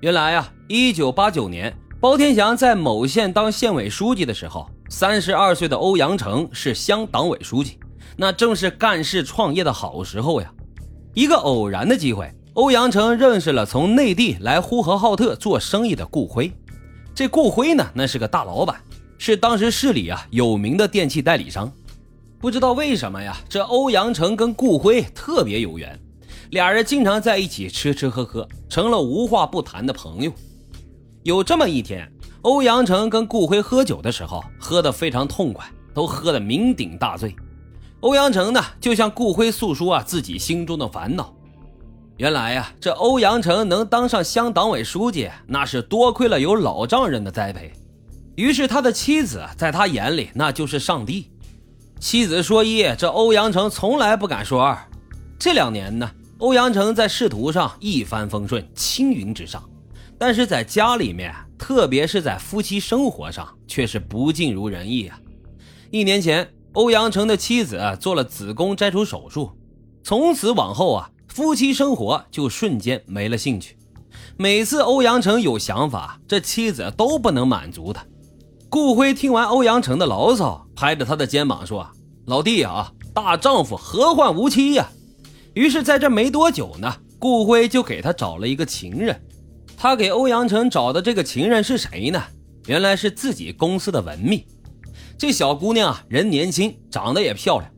原来啊，一九八九年，包天祥在某县当县委书记的时候，三十二岁的欧阳成是乡党委书记，那正是干事创业的好时候呀。一个偶然的机会，欧阳成认识了从内地来呼和浩特做生意的顾辉。这顾辉呢，那是个大老板，是当时市里啊有名的电器代理商。不知道为什么呀，这欧阳成跟顾辉特别有缘。俩人经常在一起吃吃喝喝，成了无话不谈的朋友。有这么一天，欧阳成跟顾辉喝酒的时候，喝得非常痛快，都喝得酩酊大醉。欧阳成呢，就向顾辉诉说啊自己心中的烦恼。原来呀，这欧阳成能当上乡党委书记，那是多亏了有老丈人的栽培。于是他的妻子在他眼里那就是上帝。妻子说一，这欧阳成从来不敢说二。这两年呢。欧阳城在仕途上一帆风顺，青云直上，但是在家里面，特别是在夫妻生活上，却是不尽如人意啊。一年前，欧阳城的妻子做了子宫摘除手术，从此往后啊，夫妻生活就瞬间没了兴趣。每次欧阳城有想法，这妻子都不能满足他。顾辉听完欧阳城的牢骚，拍着他的肩膀说：“老弟啊，大丈夫何患无妻呀？”于是，在这没多久呢，顾辉就给他找了一个情人。他给欧阳成找的这个情人是谁呢？原来是自己公司的文秘。这小姑娘啊，人年轻，长得也漂亮。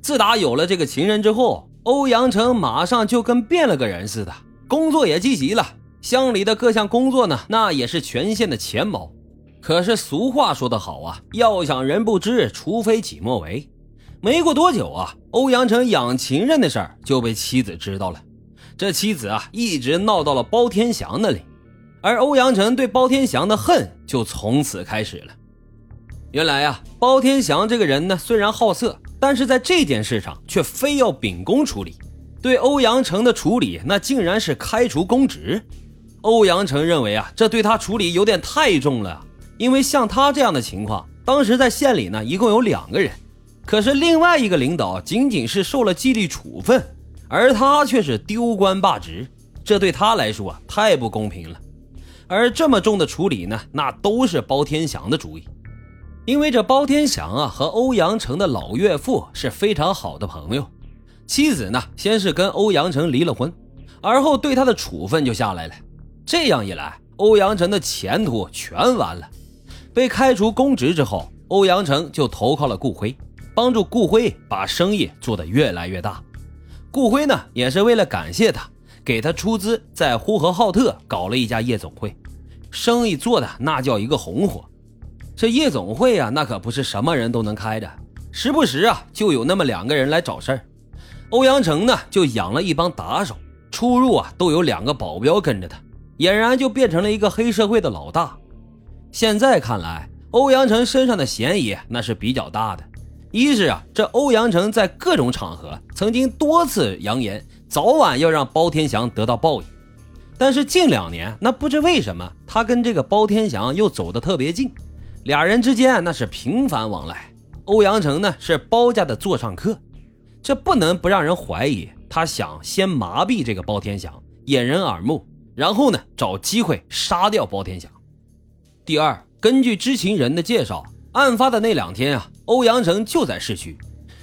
自打有了这个情人之后，欧阳成马上就跟变了个人似的，工作也积极了。乡里的各项工作呢，那也是全县的前茅。可是俗话说得好啊，要想人不知，除非己莫为。没过多久啊，欧阳成养情人的事儿就被妻子知道了。这妻子啊，一直闹到了包天祥那里，而欧阳成对包天祥的恨就从此开始了。原来啊，包天祥这个人呢，虽然好色，但是在这件事上却非要秉公处理。对欧阳成的处理，那竟然是开除公职。欧阳成认为啊，这对他处理有点太重了，因为像他这样的情况，当时在县里呢，一共有两个人。可是另外一个领导仅仅是受了纪律处分，而他却是丢官罢职，这对他来说啊太不公平了。而这么重的处理呢，那都是包天祥的主意，因为这包天祥啊和欧阳成的老岳父是非常好的朋友，妻子呢先是跟欧阳成离了婚，而后对他的处分就下来了。这样一来，欧阳成的前途全完了。被开除公职之后，欧阳成就投靠了顾辉。帮助顾辉把生意做得越来越大，顾辉呢也是为了感谢他，给他出资在呼和浩特搞了一家夜总会，生意做的那叫一个红火。这夜总会啊，那可不是什么人都能开的，时不时啊就有那么两个人来找事儿。欧阳成呢就养了一帮打手，出入啊都有两个保镖跟着他，俨然就变成了一个黑社会的老大。现在看来，欧阳成身上的嫌疑那是比较大的。一是啊，这欧阳城在各种场合曾经多次扬言，早晚要让包天祥得到报应。但是近两年，那不知为什么，他跟这个包天祥又走得特别近，俩人之间那是频繁往来。欧阳城呢是包家的座上客，这不能不让人怀疑，他想先麻痹这个包天祥，掩人耳目，然后呢找机会杀掉包天祥。第二，根据知情人的介绍。案发的那两天啊，欧阳成就在市区。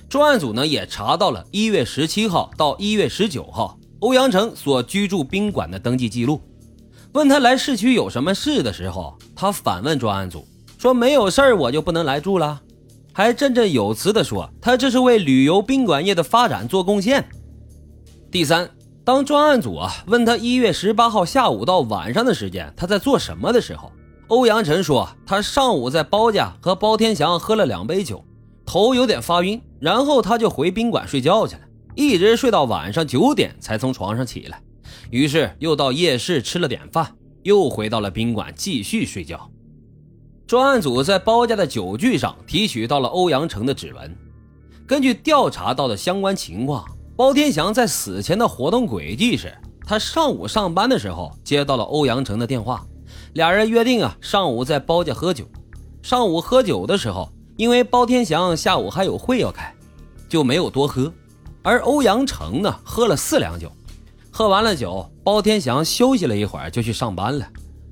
专案组呢也查到了一月十七号到一月十九号欧阳成所居住宾馆的登记记录。问他来市区有什么事的时候，他反问专案组说：“没有事儿我就不能来住了？”还振振有词地说：“他这是为旅游宾馆业的发展做贡献。”第三，当专案组啊问他一月十八号下午到晚上的时间他在做什么的时候。欧阳晨说：“他上午在包家和包天祥喝了两杯酒，头有点发晕，然后他就回宾馆睡觉去了，一直睡到晚上九点才从床上起来。于是又到夜市吃了点饭，又回到了宾馆继续睡觉。”专案组在包家的酒具上提取到了欧阳成的指纹。根据调查到的相关情况，包天祥在死前的活动轨迹是：他上午上班的时候接到了欧阳成的电话。俩人约定啊，上午在包家喝酒。上午喝酒的时候，因为包天祥下午还有会要开，就没有多喝。而欧阳成呢，喝了四两酒。喝完了酒，包天祥休息了一会儿就去上班了。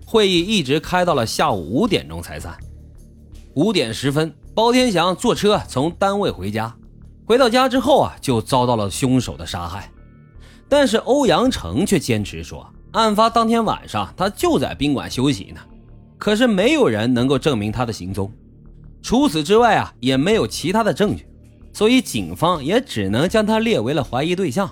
会议一直开到了下午五点钟才散。五点十分，包天祥坐车从单位回家。回到家之后啊，就遭到了凶手的杀害。但是欧阳成却坚持说，案发当天晚上他就在宾馆休息呢。可是没有人能够证明他的行踪。除此之外啊，也没有其他的证据，所以警方也只能将他列为了怀疑对象。